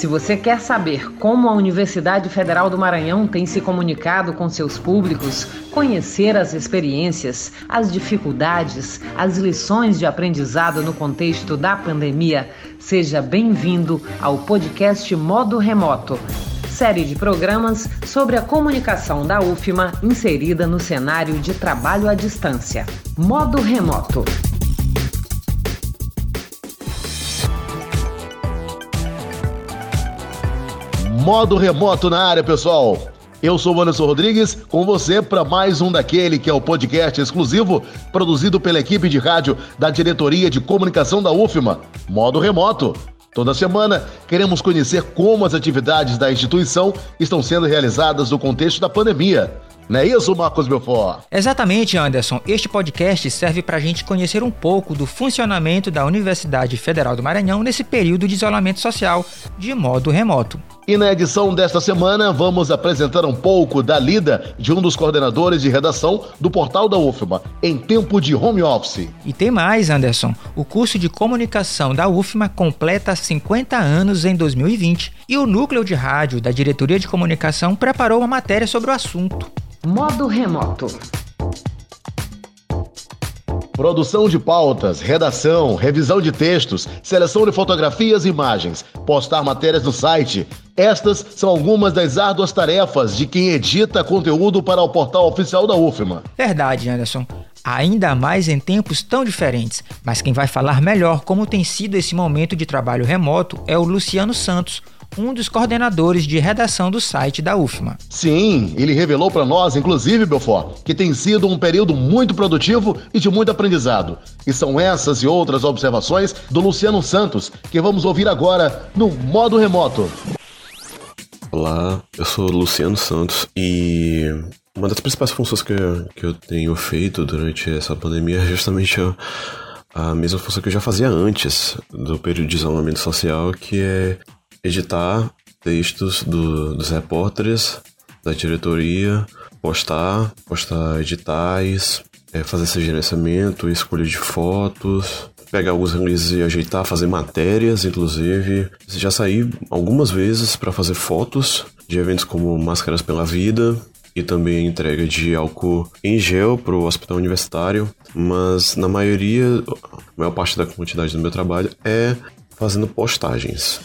Se você quer saber como a Universidade Federal do Maranhão tem se comunicado com seus públicos, conhecer as experiências, as dificuldades, as lições de aprendizado no contexto da pandemia, seja bem-vindo ao podcast Modo Remoto série de programas sobre a comunicação da UFMA inserida no cenário de trabalho à distância. Modo Remoto. Modo remoto na área, pessoal. Eu sou o Anderson Rodrigues, com você para mais um daquele que é o podcast exclusivo produzido pela equipe de rádio da Diretoria de Comunicação da UFMA, Modo Remoto. Toda semana queremos conhecer como as atividades da instituição estão sendo realizadas no contexto da pandemia. Não é isso, Marcos Belfort? Exatamente, Anderson. Este podcast serve para a gente conhecer um pouco do funcionamento da Universidade Federal do Maranhão nesse período de isolamento social, de modo remoto. E na edição desta semana, vamos apresentar um pouco da lida de um dos coordenadores de redação do portal da UFMA, em tempo de home office. E tem mais, Anderson. O curso de comunicação da UFMA completa 50 anos em 2020 e o núcleo de rádio da Diretoria de Comunicação preparou uma matéria sobre o assunto. Modo remoto. Produção de pautas, redação, revisão de textos, seleção de fotografias e imagens, postar matérias no site. Estas são algumas das árduas tarefas de quem edita conteúdo para o portal oficial da UFMA. Verdade, Anderson. Ainda mais em tempos tão diferentes. Mas quem vai falar melhor como tem sido esse momento de trabalho remoto é o Luciano Santos um dos coordenadores de redação do site da UFMA. Sim, ele revelou para nós, inclusive, Belfort, que tem sido um período muito produtivo e de muito aprendizado. E são essas e outras observações do Luciano Santos que vamos ouvir agora no modo remoto. Olá, eu sou Luciano Santos e uma das principais funções que eu, que eu tenho feito durante essa pandemia é justamente a, a mesma função que eu já fazia antes do período de isolamento social, que é editar textos do, dos repórteres, da diretoria, postar, postar editais, é, fazer esse gerenciamento, escolha de fotos, pegar alguns releases e ajeitar, fazer matérias, inclusive. Já saí algumas vezes para fazer fotos de eventos como Máscaras pela Vida e também entrega de álcool em gel para o hospital universitário, mas na maioria, a maior parte da quantidade do meu trabalho é fazendo postagens.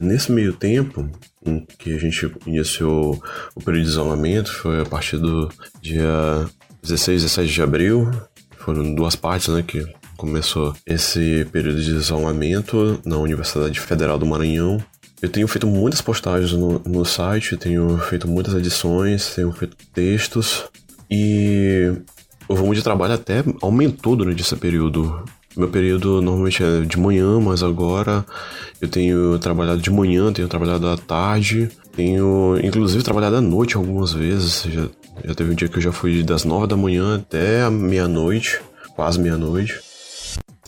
Nesse meio tempo, em que a gente iniciou o período de isolamento, foi a partir do dia 16, 17 de abril, foram duas partes, né, que começou esse período de isolamento na Universidade Federal do Maranhão. Eu tenho feito muitas postagens no, no site, tenho feito muitas edições, tenho feito textos e o volume de trabalho até aumentou durante esse período. Meu período normalmente é de manhã, mas agora eu tenho trabalhado de manhã, tenho trabalhado à tarde, tenho inclusive trabalhado à noite algumas vezes. Já, já teve um dia que eu já fui das nove da manhã até a meia-noite, quase meia-noite.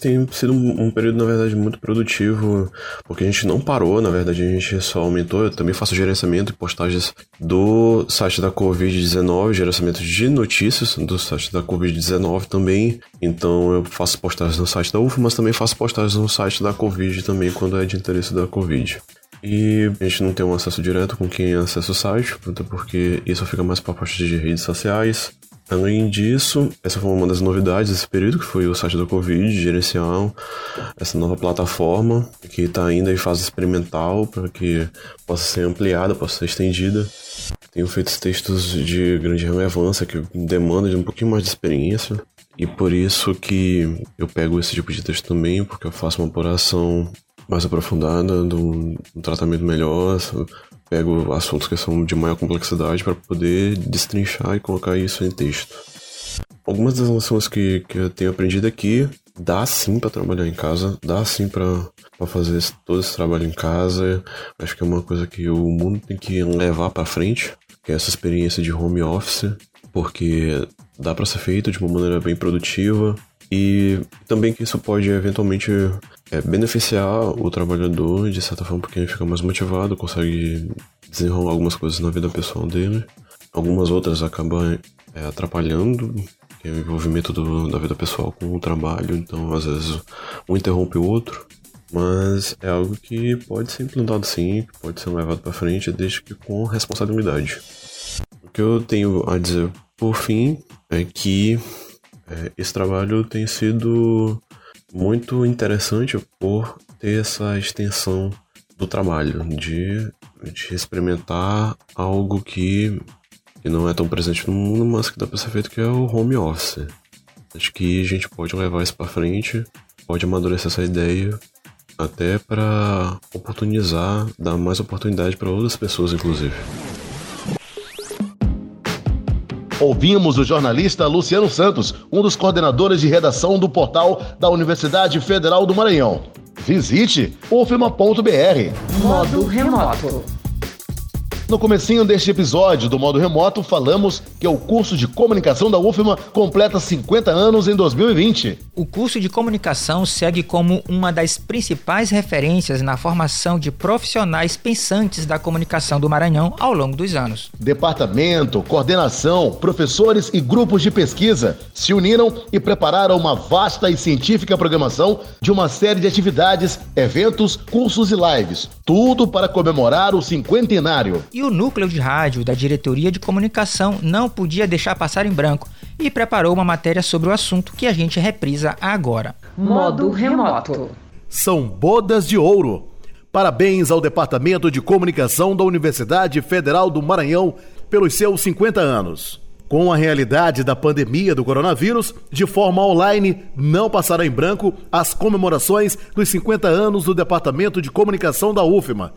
Tem sido um, um, período, na verdade, muito produtivo, porque a gente não parou, na verdade, a gente só aumentou. Eu também faço gerenciamento e postagens do site da Covid-19, gerenciamento de notícias do site da Covid-19 também. Então eu faço postagens no site da UFA, mas também faço postagens no site da Covid também, quando é de interesse da Covid. E a gente não tem um acesso direto com quem acessa o site, porque isso fica mais para a parte de redes sociais. Além disso, essa foi uma das novidades desse período, que foi o site da Covid, gerenciar essa nova plataforma, que está ainda em fase experimental, para que possa ser ampliada, possa ser estendida. Tenho feito textos de grande relevância, que demandam de um pouquinho mais de experiência, e por isso que eu pego esse tipo de texto também, porque eu faço uma apuração mais aprofundada, um, um tratamento melhor, pego assuntos que são de maior complexidade para poder destrinchar e colocar isso em texto. Algumas das lições que, que eu tenho aprendido aqui, dá sim para trabalhar em casa, dá sim para fazer esse, todo esse trabalho em casa. Acho que é uma coisa que o mundo tem que levar para frente, que é essa experiência de home office, porque dá para ser feito de uma maneira bem produtiva e também que isso pode eventualmente é, beneficiar o trabalhador de certa forma, porque ele fica mais motivado, consegue desenrolar algumas coisas na vida pessoal dele. Algumas outras acabam é, atrapalhando é o envolvimento do, da vida pessoal com o trabalho, então às vezes um interrompe o outro. mas é algo que pode ser implantado sim, pode ser levado para frente, desde que com responsabilidade. O que eu tenho a dizer por fim é que é, esse trabalho tem sido muito interessante por ter essa extensão do trabalho, de, de experimentar algo que, que não é tão presente no mundo, mas que dá para ser feito, que é o home office. Acho que a gente pode levar isso para frente, pode amadurecer essa ideia até para oportunizar, dar mais oportunidade para outras pessoas, inclusive. Ouvimos o jornalista Luciano Santos, um dos coordenadores de redação do portal da Universidade Federal do Maranhão. Visite ufma.br. Modo remoto. No comecinho deste episódio do modo remoto, falamos que o curso de comunicação da UFMA completa 50 anos em 2020. O curso de comunicação segue como uma das principais referências na formação de profissionais pensantes da comunicação do Maranhão ao longo dos anos. Departamento, coordenação, professores e grupos de pesquisa se uniram e prepararam uma vasta e científica programação de uma série de atividades, eventos, cursos e lives, tudo para comemorar o cinquentenário. E o núcleo de rádio da diretoria de comunicação não podia deixar passar em branco e preparou uma matéria sobre o assunto que a gente reprisa agora. Modo remoto. São bodas de ouro. Parabéns ao Departamento de Comunicação da Universidade Federal do Maranhão pelos seus 50 anos. Com a realidade da pandemia do coronavírus, de forma online, não passará em branco as comemorações dos 50 anos do Departamento de Comunicação da UFMA,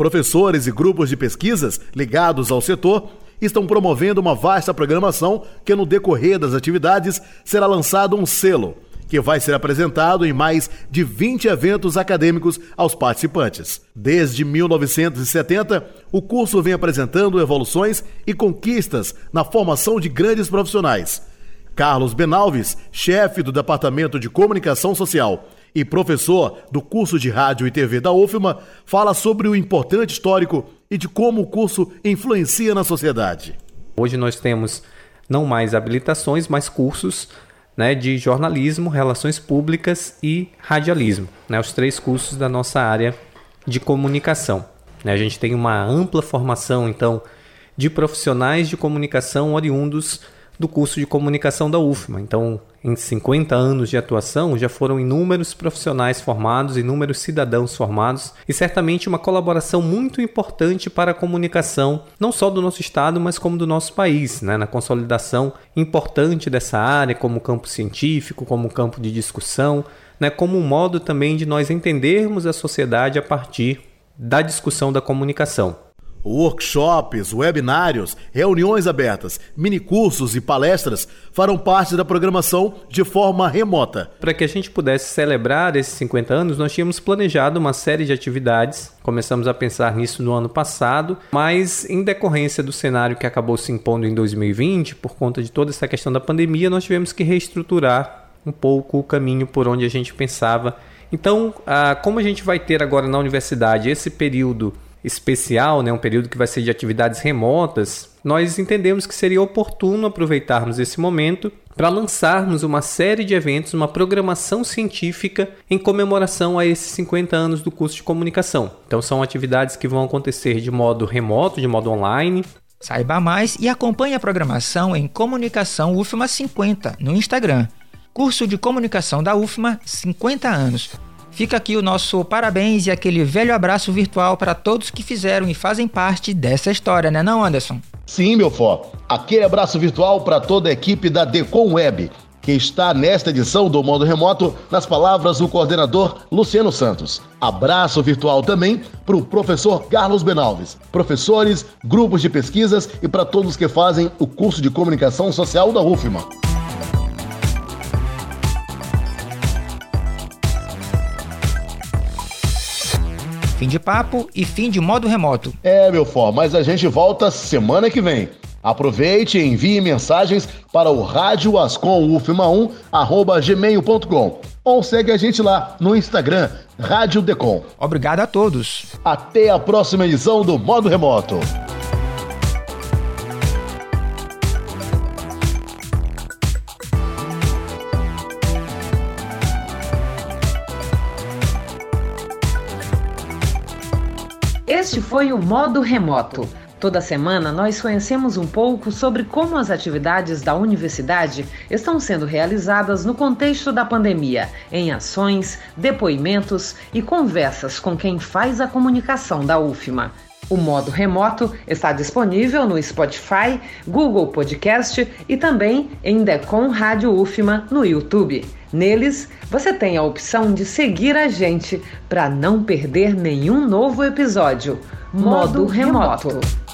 Professores e grupos de pesquisas ligados ao setor estão promovendo uma vasta programação que, no decorrer das atividades, será lançado um selo que vai ser apresentado em mais de 20 eventos acadêmicos aos participantes. Desde 1970, o curso vem apresentando evoluções e conquistas na formação de grandes profissionais. Carlos Benalves, chefe do Departamento de Comunicação Social e professor do curso de Rádio e TV da UFMA, fala sobre o importante histórico e de como o curso influencia na sociedade. Hoje nós temos não mais habilitações, mas cursos né, de jornalismo, relações públicas e radialismo, né, os três cursos da nossa área de comunicação. Né, a gente tem uma ampla formação, então, de profissionais de comunicação oriundos do curso de comunicação da UFMA. Então, em 50 anos de atuação, já foram inúmeros profissionais formados, inúmeros cidadãos formados e certamente uma colaboração muito importante para a comunicação, não só do nosso estado, mas como do nosso país, né? na consolidação importante dessa área como campo científico, como campo de discussão, né? como um modo também de nós entendermos a sociedade a partir da discussão da comunicação. Workshops, webinários, reuniões abertas, minicursos e palestras farão parte da programação de forma remota. Para que a gente pudesse celebrar esses 50 anos, nós tínhamos planejado uma série de atividades. Começamos a pensar nisso no ano passado, mas em decorrência do cenário que acabou se impondo em 2020, por conta de toda essa questão da pandemia, nós tivemos que reestruturar um pouco o caminho por onde a gente pensava. Então, ah, como a gente vai ter agora na universidade esse período especial, né, um período que vai ser de atividades remotas, nós entendemos que seria oportuno aproveitarmos esse momento para lançarmos uma série de eventos, uma programação científica em comemoração a esses 50 anos do curso de comunicação. Então são atividades que vão acontecer de modo remoto, de modo online. Saiba mais e acompanhe a programação em Comunicação UFMA 50 no Instagram. Curso de Comunicação da UFMA 50 anos. Fica aqui o nosso parabéns e aquele velho abraço virtual para todos que fizeram e fazem parte dessa história, né não, Anderson? Sim, meu fó. Aquele abraço virtual para toda a equipe da Decom Web, que está nesta edição do Modo Remoto, nas palavras do coordenador Luciano Santos. Abraço virtual também para o professor Carlos Benalves, professores, grupos de pesquisas e para todos que fazem o curso de comunicação social da UFMA. Fim de papo e fim de modo remoto. É, meu fó, mas a gente volta semana que vem. Aproveite e envie mensagens para o rádio ascomufma1 gmail.com ou segue a gente lá no Instagram, Rádio Decom. Obrigado a todos. Até a próxima edição do Modo Remoto. Este foi o Modo Remoto. Toda semana nós conhecemos um pouco sobre como as atividades da universidade estão sendo realizadas no contexto da pandemia, em ações, depoimentos e conversas com quem faz a comunicação da UFMA. O modo remoto está disponível no Spotify, Google Podcast e também em Decon Rádio UFMA no YouTube. Neles, você tem a opção de seguir a gente para não perder nenhum novo episódio. Modo, modo remoto. remoto.